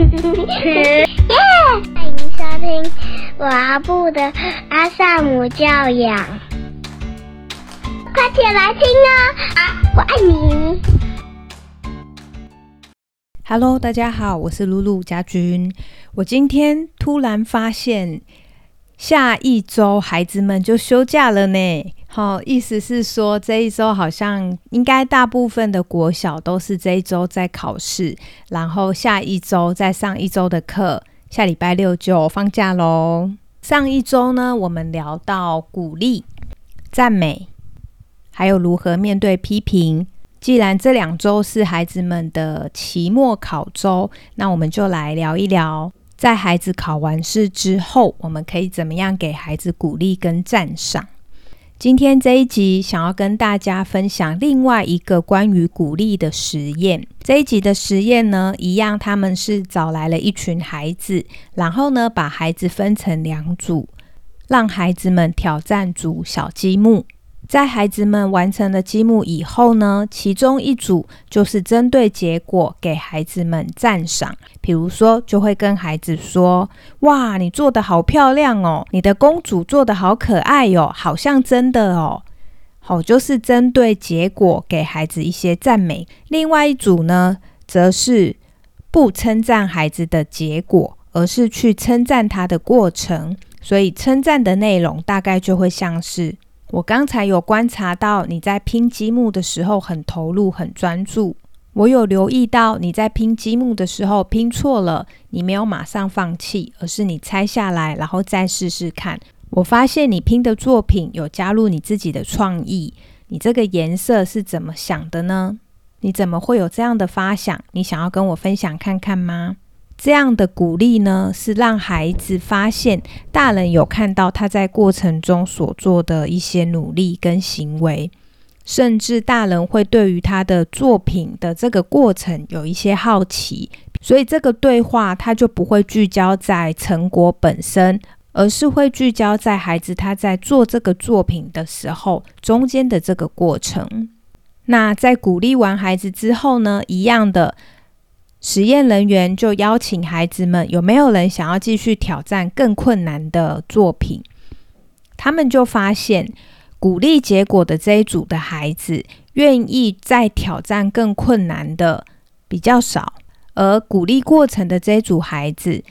欢迎收听阿布的阿萨姆教养，快起来听啊！我爱你。Hello，大家好，我是露露家君。我今天突然发现，下一周孩子们就休假了呢。好，意思是说这一周好像应该大部分的国小都是这一周在考试，然后下一周再上一周的课，下礼拜六就放假喽。上一周呢，我们聊到鼓励、赞美，还有如何面对批评。既然这两周是孩子们的期末考周，那我们就来聊一聊，在孩子考完试之后，我们可以怎么样给孩子鼓励跟赞赏。今天这一集想要跟大家分享另外一个关于鼓励的实验。这一集的实验呢，一样，他们是找来了一群孩子，然后呢，把孩子分成两组，让孩子们挑战组小积木。在孩子们完成了积木以后呢，其中一组就是针对结果给孩子们赞赏，比如说就会跟孩子说：“哇，你做的好漂亮哦，你的公主做的好可爱哟，好像真的哦。”好，就是针对结果给孩子一些赞美。另外一组呢，则是不称赞孩子的结果，而是去称赞他的过程。所以称赞的内容大概就会像是。我刚才有观察到你在拼积木的时候很投入、很专注。我有留意到你在拼积木的时候拼错了，你没有马上放弃，而是你拆下来，然后再试试看。我发现你拼的作品有加入你自己的创意。你这个颜色是怎么想的呢？你怎么会有这样的发想？你想要跟我分享看看吗？这样的鼓励呢，是让孩子发现大人有看到他在过程中所做的一些努力跟行为，甚至大人会对于他的作品的这个过程有一些好奇，所以这个对话他就不会聚焦在成果本身，而是会聚焦在孩子他在做这个作品的时候中间的这个过程。那在鼓励完孩子之后呢，一样的。实验人员就邀请孩子们，有没有人想要继续挑战更困难的作品？他们就发现，鼓励结果的这一组的孩子，愿意再挑战更困难的比较少，而鼓励过程的这一组孩子，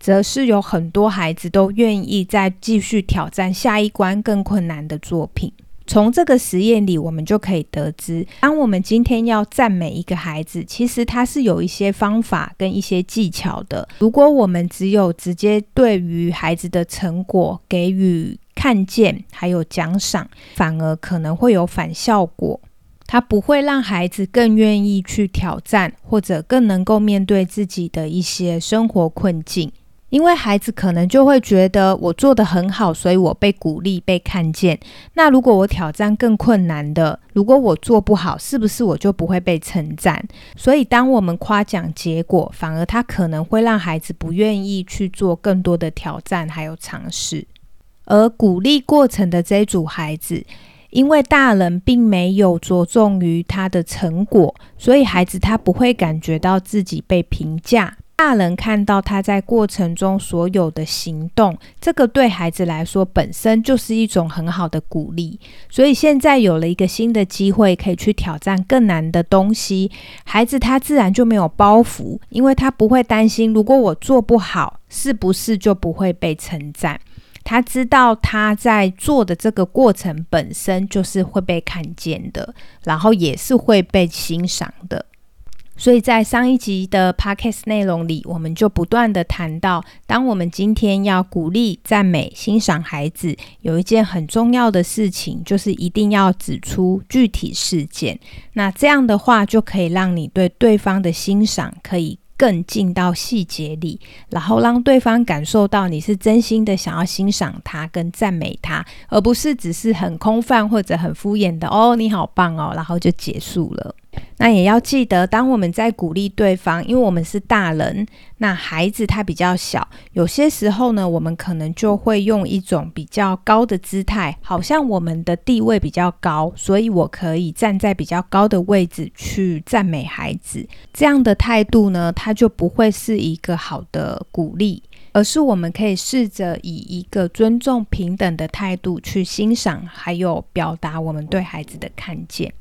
则是有很多孩子都愿意再继续挑战下一关更困难的作品。从这个实验里，我们就可以得知，当我们今天要赞美一个孩子，其实他是有一些方法跟一些技巧的。如果我们只有直接对于孩子的成果给予看见，还有奖赏，反而可能会有反效果，它不会让孩子更愿意去挑战，或者更能够面对自己的一些生活困境。因为孩子可能就会觉得我做的很好，所以我被鼓励、被看见。那如果我挑战更困难的，如果我做不好，是不是我就不会被称赞？所以，当我们夸奖结果，反而他可能会让孩子不愿意去做更多的挑战还有尝试。而鼓励过程的这组孩子，因为大人并没有着重于他的成果，所以孩子他不会感觉到自己被评价。大人看到他在过程中所有的行动，这个对孩子来说本身就是一种很好的鼓励。所以现在有了一个新的机会，可以去挑战更难的东西，孩子他自然就没有包袱，因为他不会担心，如果我做不好，是不是就不会被称赞？他知道他在做的这个过程本身就是会被看见的，然后也是会被欣赏的。所以在上一集的 podcast 内容里，我们就不断的谈到，当我们今天要鼓励、赞美、欣赏孩子，有一件很重要的事情，就是一定要指出具体事件。那这样的话，就可以让你对对方的欣赏可以更进到细节里，然后让对方感受到你是真心的想要欣赏他跟赞美他，而不是只是很空泛或者很敷衍的“哦，你好棒哦”，然后就结束了。那也要记得，当我们在鼓励对方，因为我们是大人，那孩子他比较小，有些时候呢，我们可能就会用一种比较高的姿态，好像我们的地位比较高，所以我可以站在比较高的位置去赞美孩子。这样的态度呢，它就不会是一个好的鼓励，而是我们可以试着以一个尊重、平等的态度去欣赏，还有表达我们对孩子的看见。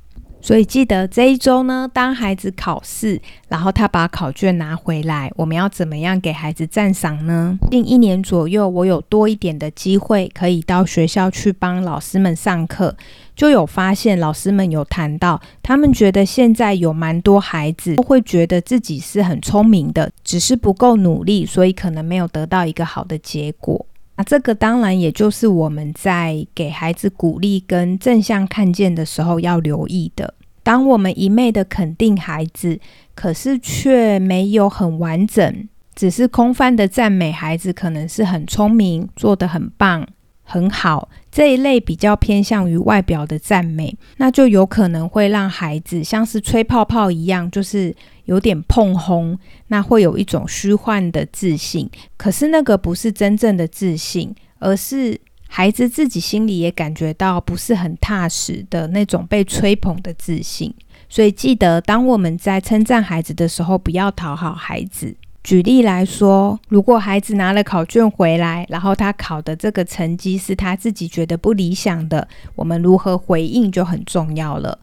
所以记得这一周呢，当孩子考试，然后他把考卷拿回来，我们要怎么样给孩子赞赏呢？近一年左右，我有多一点的机会可以到学校去帮老师们上课，就有发现老师们有谈到，他们觉得现在有蛮多孩子都会觉得自己是很聪明的，只是不够努力，所以可能没有得到一个好的结果。这个当然也就是我们在给孩子鼓励跟正向看见的时候要留意的。当我们一昧的肯定孩子，可是却没有很完整，只是空泛的赞美孩子，可能是很聪明，做得很棒，很好这一类比较偏向于外表的赞美，那就有可能会让孩子像是吹泡泡一样，就是有点碰轰，那会有一种虚幻的自信。可是那个不是真正的自信，而是。孩子自己心里也感觉到不是很踏实的那种被吹捧的自信，所以记得当我们在称赞孩子的时候，不要讨好孩子。举例来说，如果孩子拿了考卷回来，然后他考的这个成绩是他自己觉得不理想的，我们如何回应就很重要了。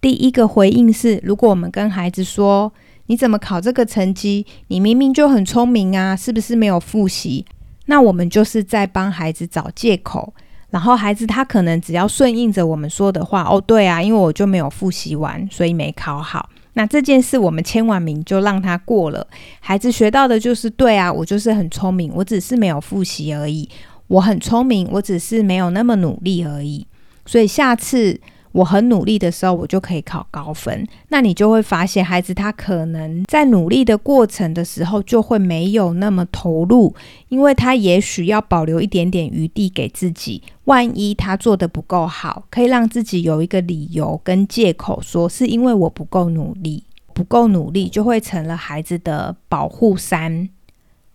第一个回应是，如果我们跟孩子说：“你怎么考这个成绩？你明明就很聪明啊，是不是没有复习？”那我们就是在帮孩子找借口，然后孩子他可能只要顺应着我们说的话，哦，对啊，因为我就没有复习完，所以没考好。那这件事我们签完名就让他过了。孩子学到的就是对啊，我就是很聪明，我只是没有复习而已。我很聪明，我只是没有那么努力而已。所以下次。我很努力的时候，我就可以考高分。那你就会发现，孩子他可能在努力的过程的时候，就会没有那么投入，因为他也许要保留一点点余地给自己。万一他做的不够好，可以让自己有一个理由跟借口，说是因为我不够努力，不够努力就会成了孩子的保护伞，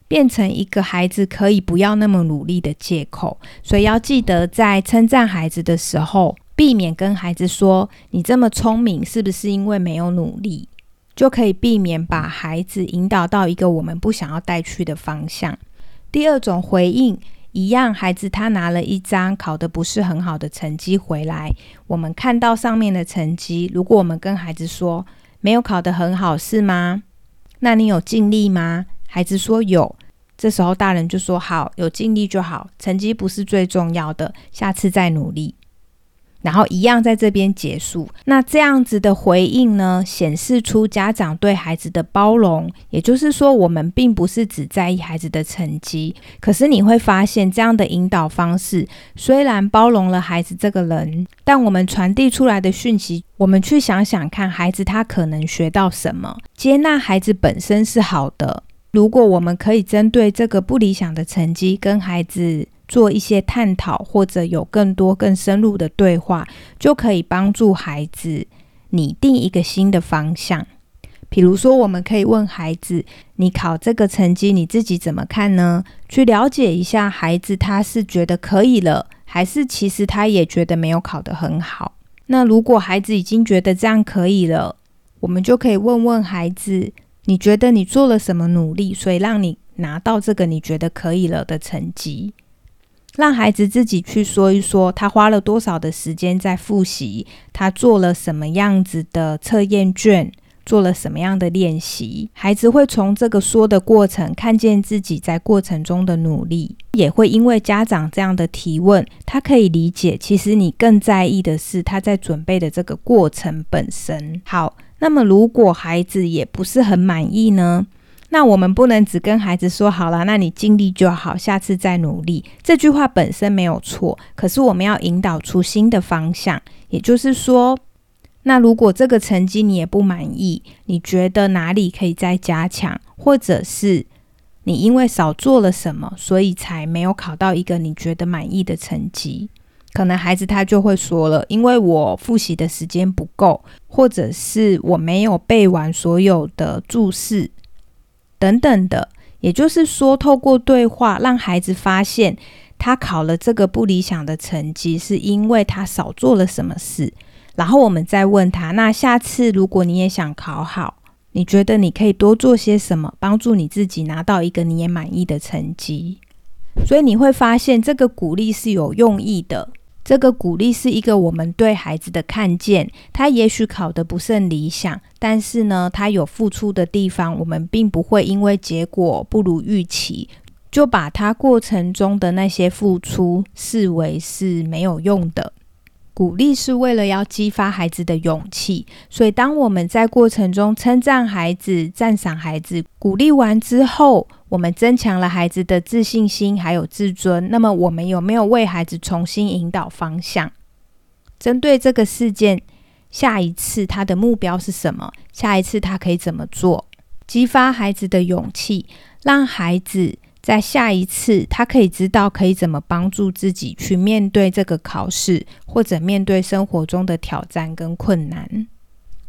变成一个孩子可以不要那么努力的借口。所以要记得，在称赞孩子的时候。避免跟孩子说你这么聪明，是不是因为没有努力？就可以避免把孩子引导到一个我们不想要带去的方向。第二种回应一样，孩子他拿了一张考得不是很好的成绩回来，我们看到上面的成绩，如果我们跟孩子说没有考得很好，是吗？那你有尽力吗？孩子说有，这时候大人就说好，有尽力就好，成绩不是最重要的，下次再努力。然后一样在这边结束。那这样子的回应呢，显示出家长对孩子的包容。也就是说，我们并不是只在意孩子的成绩。可是你会发现，这样的引导方式虽然包容了孩子这个人，但我们传递出来的讯息，我们去想想看，孩子他可能学到什么？接纳孩子本身是好的。如果我们可以针对这个不理想的成绩跟孩子。做一些探讨，或者有更多更深入的对话，就可以帮助孩子拟定一个新的方向。比如说，我们可以问孩子：“你考这个成绩，你自己怎么看呢？”去了解一下孩子，他是觉得可以了，还是其实他也觉得没有考得很好？那如果孩子已经觉得这样可以了，我们就可以问问孩子：“你觉得你做了什么努力，所以让你拿到这个你觉得可以了的成绩？”让孩子自己去说一说，他花了多少的时间在复习，他做了什么样子的测验卷，做了什么样的练习。孩子会从这个说的过程，看见自己在过程中的努力，也会因为家长这样的提问，他可以理解，其实你更在意的是他在准备的这个过程本身。好，那么如果孩子也不是很满意呢？那我们不能只跟孩子说好了，那你尽力就好，下次再努力。这句话本身没有错，可是我们要引导出新的方向。也就是说，那如果这个成绩你也不满意，你觉得哪里可以再加强，或者是你因为少做了什么，所以才没有考到一个你觉得满意的成绩？可能孩子他就会说了，因为我复习的时间不够，或者是我没有背完所有的注释等等的。也就是说，透过对话，让孩子发现他考了这个不理想的成绩，是因为他少做了什么事。然后我们再问他，那下次如果你也想考好，你觉得你可以多做些什么，帮助你自己拿到一个你也满意的成绩？所以你会发现，这个鼓励是有用意的。这个鼓励是一个我们对孩子的看见，他也许考得不甚理想，但是呢，他有付出的地方，我们并不会因为结果不如预期，就把他过程中的那些付出视为是没有用的。鼓励是为了要激发孩子的勇气，所以当我们在过程中称赞孩子、赞赏孩子、鼓励完之后，我们增强了孩子的自信心还有自尊。那么，我们有没有为孩子重新引导方向？针对这个事件，下一次他的目标是什么？下一次他可以怎么做？激发孩子的勇气，让孩子。在下一次，他可以知道可以怎么帮助自己去面对这个考试，或者面对生活中的挑战跟困难。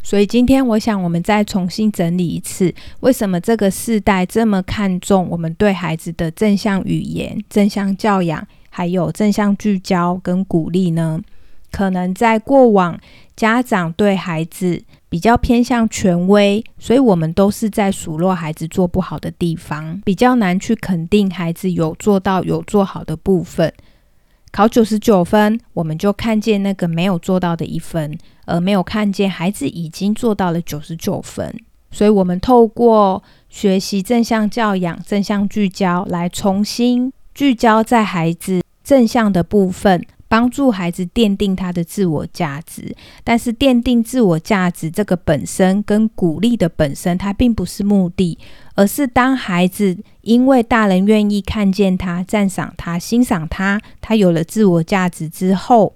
所以今天，我想我们再重新整理一次，为什么这个世代这么看重我们对孩子的正向语言、正向教养，还有正向聚焦跟鼓励呢？可能在过往，家长对孩子。比较偏向权威，所以我们都是在数落孩子做不好的地方，比较难去肯定孩子有做到、有做好的部分。考九十九分，我们就看见那个没有做到的一分，而没有看见孩子已经做到了九十九分。所以，我们透过学习正向教养、正向聚焦，来重新聚焦在孩子正向的部分。帮助孩子奠定他的自我价值，但是奠定自我价值这个本身跟鼓励的本身，它并不是目的，而是当孩子因为大人愿意看见他、赞赏他、欣赏他，他有了自我价值之后，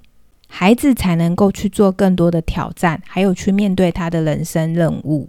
孩子才能够去做更多的挑战，还有去面对他的人生任务。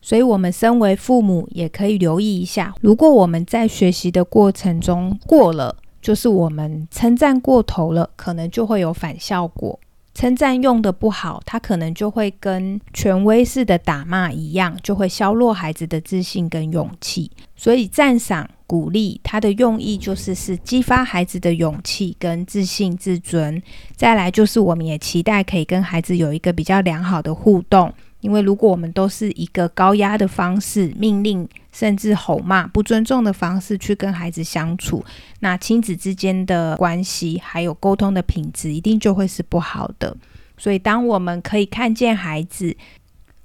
所以，我们身为父母也可以留意一下，如果我们在学习的过程中过了。就是我们称赞过头了，可能就会有反效果。称赞用的不好，他可能就会跟权威式的打骂一样，就会削弱孩子的自信跟勇气。所以赞赏、鼓励，它的用意就是是激发孩子的勇气跟自信、自尊。再来就是我们也期待可以跟孩子有一个比较良好的互动。因为如果我们都是一个高压的方式、命令甚至吼骂、不尊重的方式去跟孩子相处，那亲子之间的关系还有沟通的品质一定就会是不好的。所以，当我们可以看见孩子，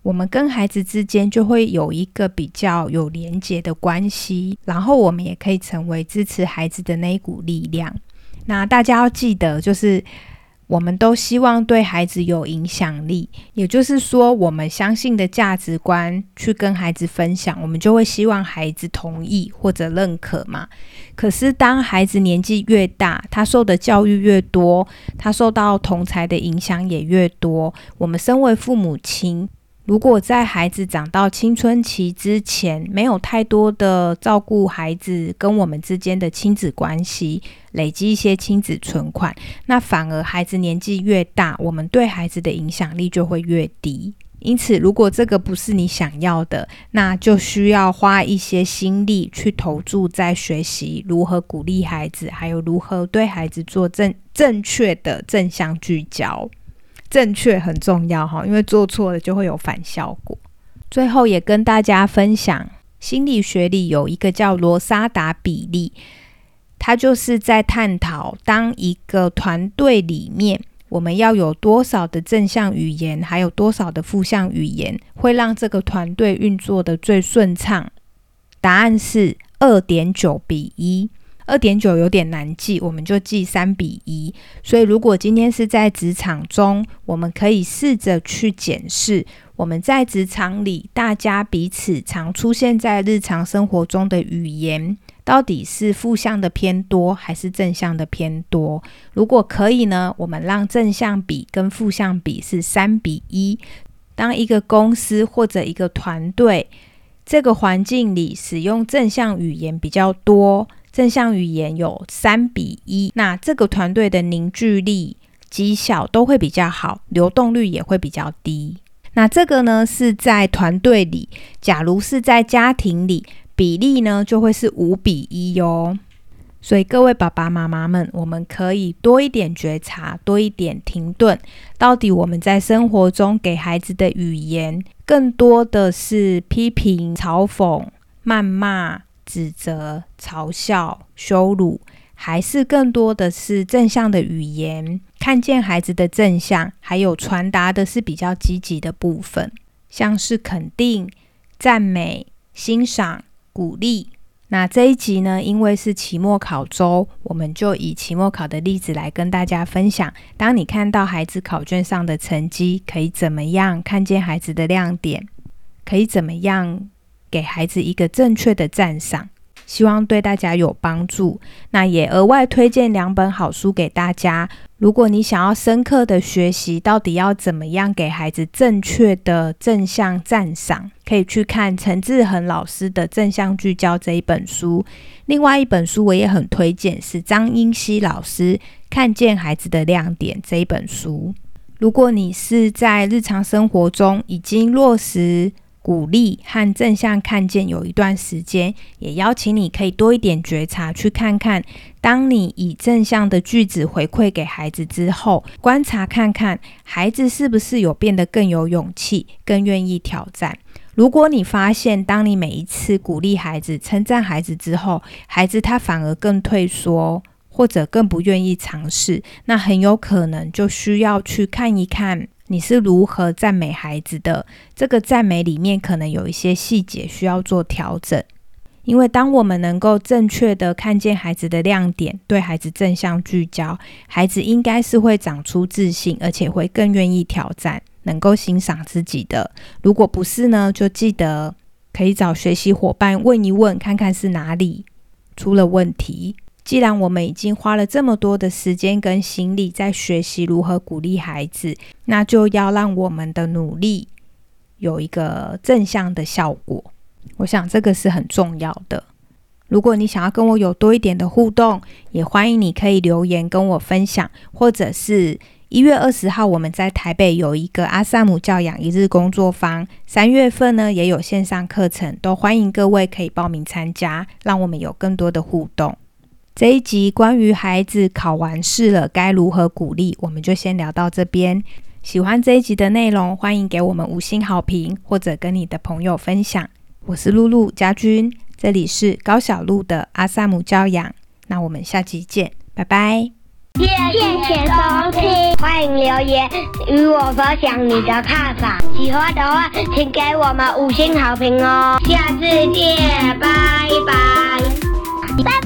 我们跟孩子之间就会有一个比较有连结的关系，然后我们也可以成为支持孩子的那一股力量。那大家要记得，就是。我们都希望对孩子有影响力，也就是说，我们相信的价值观去跟孩子分享，我们就会希望孩子同意或者认可嘛。可是，当孩子年纪越大，他受的教育越多，他受到同才的影响也越多，我们身为父母亲。如果在孩子长到青春期之前，没有太多的照顾孩子跟我们之间的亲子关系，累积一些亲子存款，那反而孩子年纪越大，我们对孩子的影响力就会越低。因此，如果这个不是你想要的，那就需要花一些心力去投注在学习如何鼓励孩子，还有如何对孩子做正正确的正向聚焦。正确很重要哈，因为做错了就会有反效果。最后也跟大家分享，心理学里有一个叫罗莎达比例，它就是在探讨，当一个团队里面，我们要有多少的正向语言，还有多少的负向语言，会让这个团队运作的最顺畅。答案是二点九比一。二点九有点难记，我们就记三比一。所以，如果今天是在职场中，我们可以试着去检视我们在职场里大家彼此常出现在日常生活中的语言，到底是负向的偏多还是正向的偏多？如果可以呢，我们让正向比跟负向比是三比一。当一个公司或者一个团队这个环境里使用正向语言比较多。正向语言有三比一，那这个团队的凝聚力、绩效都会比较好，流动率也会比较低。那这个呢是在团队里，假如是在家庭里，比例呢就会是五比一哟。所以各位爸爸妈妈们，我们可以多一点觉察，多一点停顿。到底我们在生活中给孩子的语言，更多的是批评、嘲讽、谩骂、指责、嘲笑、羞辱，还是更多的是正向的语言？看见孩子的正向，还有传达的是比较积极的部分，像是肯定、赞美、欣赏、鼓励。那这一集呢，因为是期末考周，我们就以期末考的例子来跟大家分享。当你看到孩子考卷上的成绩，可以怎么样看见孩子的亮点？可以怎么样给孩子一个正确的赞赏？希望对大家有帮助。那也额外推荐两本好书给大家。如果你想要深刻的学习，到底要怎么样给孩子正确的正向赞赏，可以去看陈志恒老师的《正向聚焦》这一本书。另外一本书我也很推荐，是张英熙老师《看见孩子的亮点》这一本书。如果你是在日常生活中已经落实。鼓励和正向看见有一段时间，也邀请你可以多一点觉察，去看看，当你以正向的句子回馈给孩子之后，观察看看孩子是不是有变得更有勇气，更愿意挑战。如果你发现，当你每一次鼓励孩子、称赞孩子之后，孩子他反而更退缩，或者更不愿意尝试，那很有可能就需要去看一看。你是如何赞美孩子的？这个赞美里面可能有一些细节需要做调整，因为当我们能够正确的看见孩子的亮点，对孩子正向聚焦，孩子应该是会长出自信，而且会更愿意挑战，能够欣赏自己的。如果不是呢，就记得可以找学习伙伴问一问，看看是哪里出了问题。既然我们已经花了这么多的时间跟心力在学习如何鼓励孩子，那就要让我们的努力有一个正向的效果。我想这个是很重要的。如果你想要跟我有多一点的互动，也欢迎你可以留言跟我分享，或者是一月二十号我们在台北有一个阿萨姆教养一日工作坊，三月份呢也有线上课程，都欢迎各位可以报名参加，让我们有更多的互动。这一集关于孩子考完试了该如何鼓励，我们就先聊到这边。喜欢这一集的内容，欢迎给我们五星好评，或者跟你的朋友分享。我是露露家君，这里是高小露的阿萨姆教养。那我们下期见，拜拜。谢谢收听，欢迎留言与我分享你的看法。喜欢的话，请给我们五星好评哦。下次见，拜拜。